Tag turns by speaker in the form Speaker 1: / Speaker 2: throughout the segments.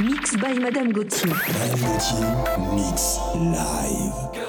Speaker 1: Mix by Madame Gauthier.
Speaker 2: Madame Gauthier, mix live.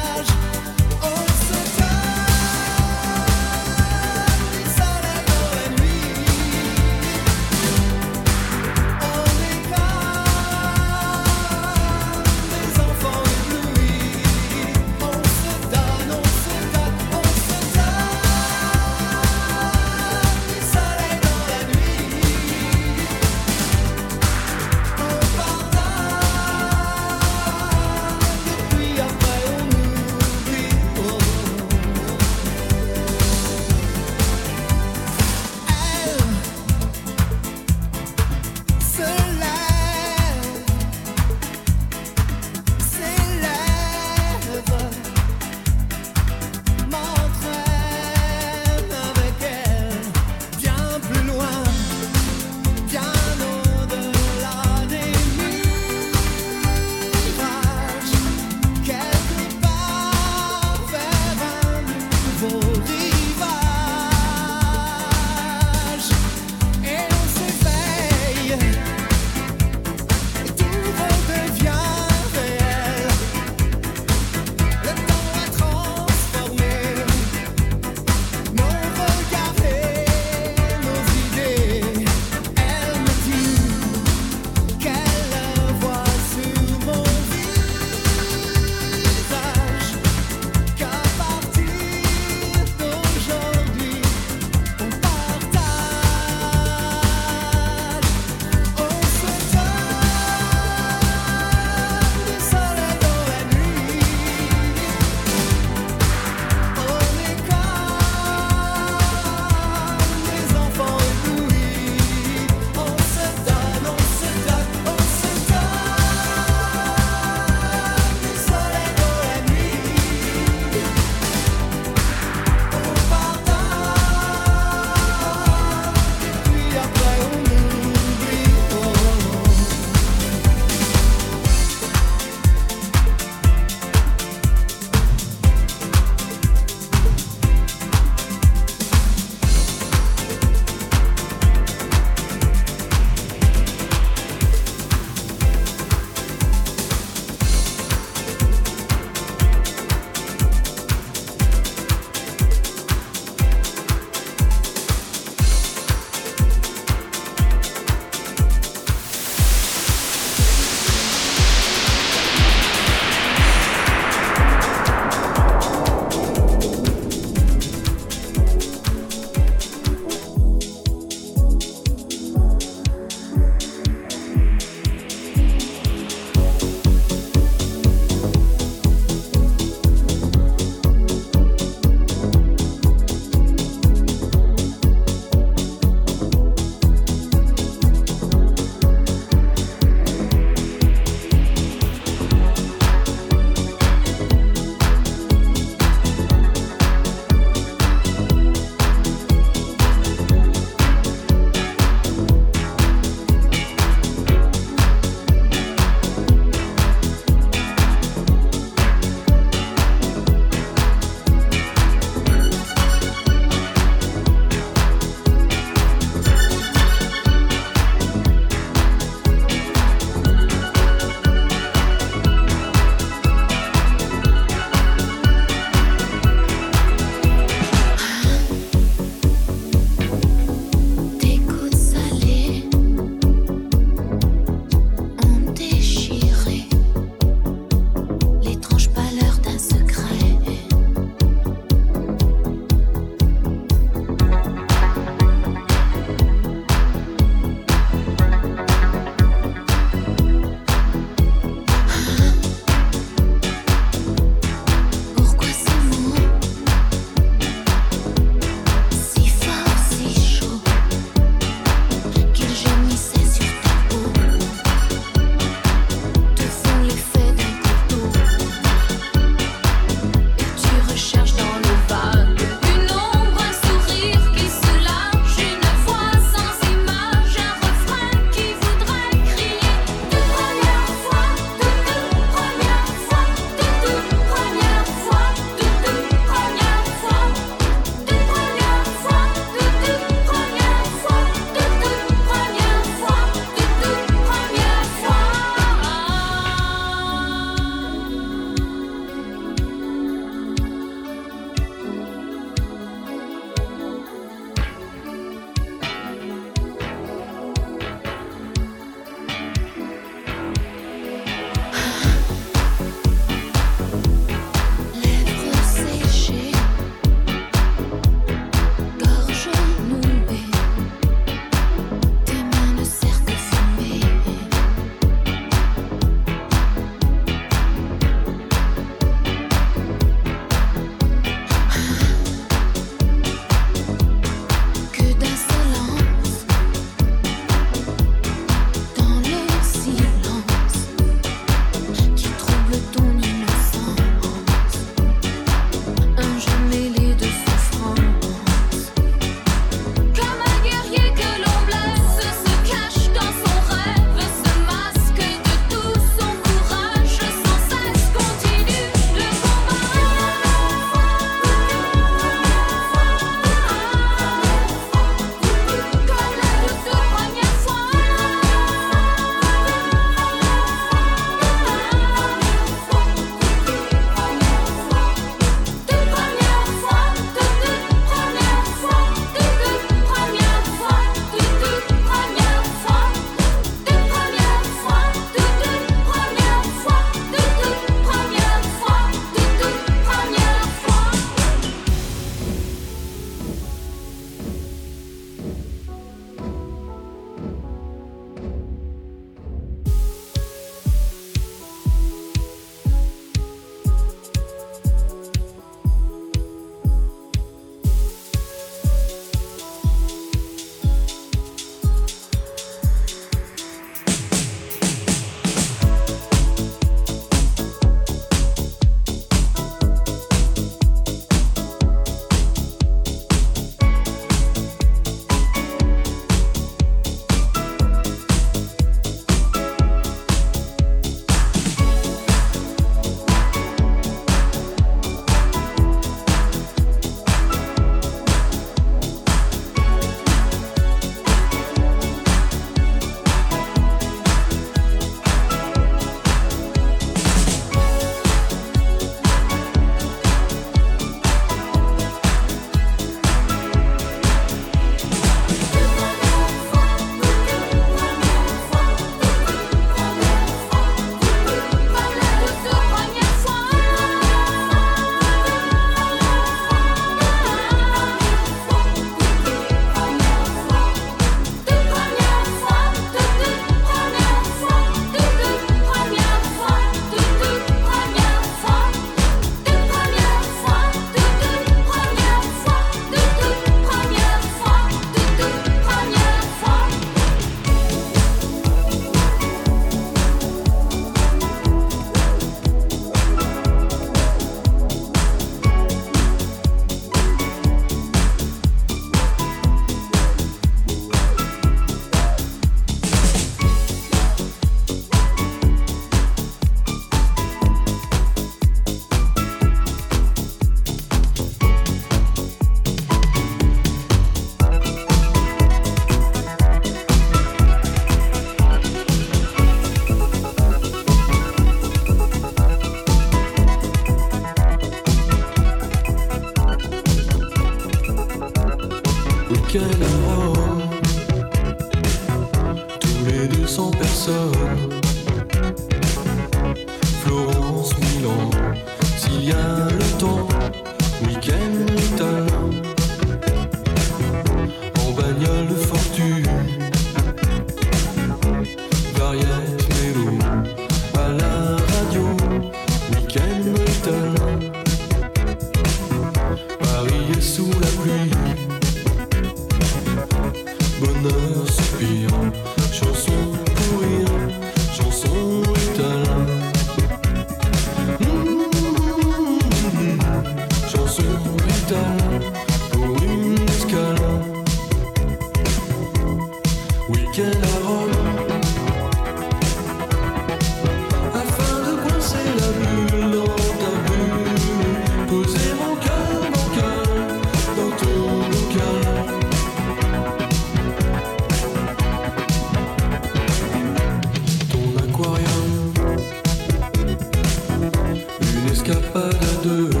Speaker 3: Escapade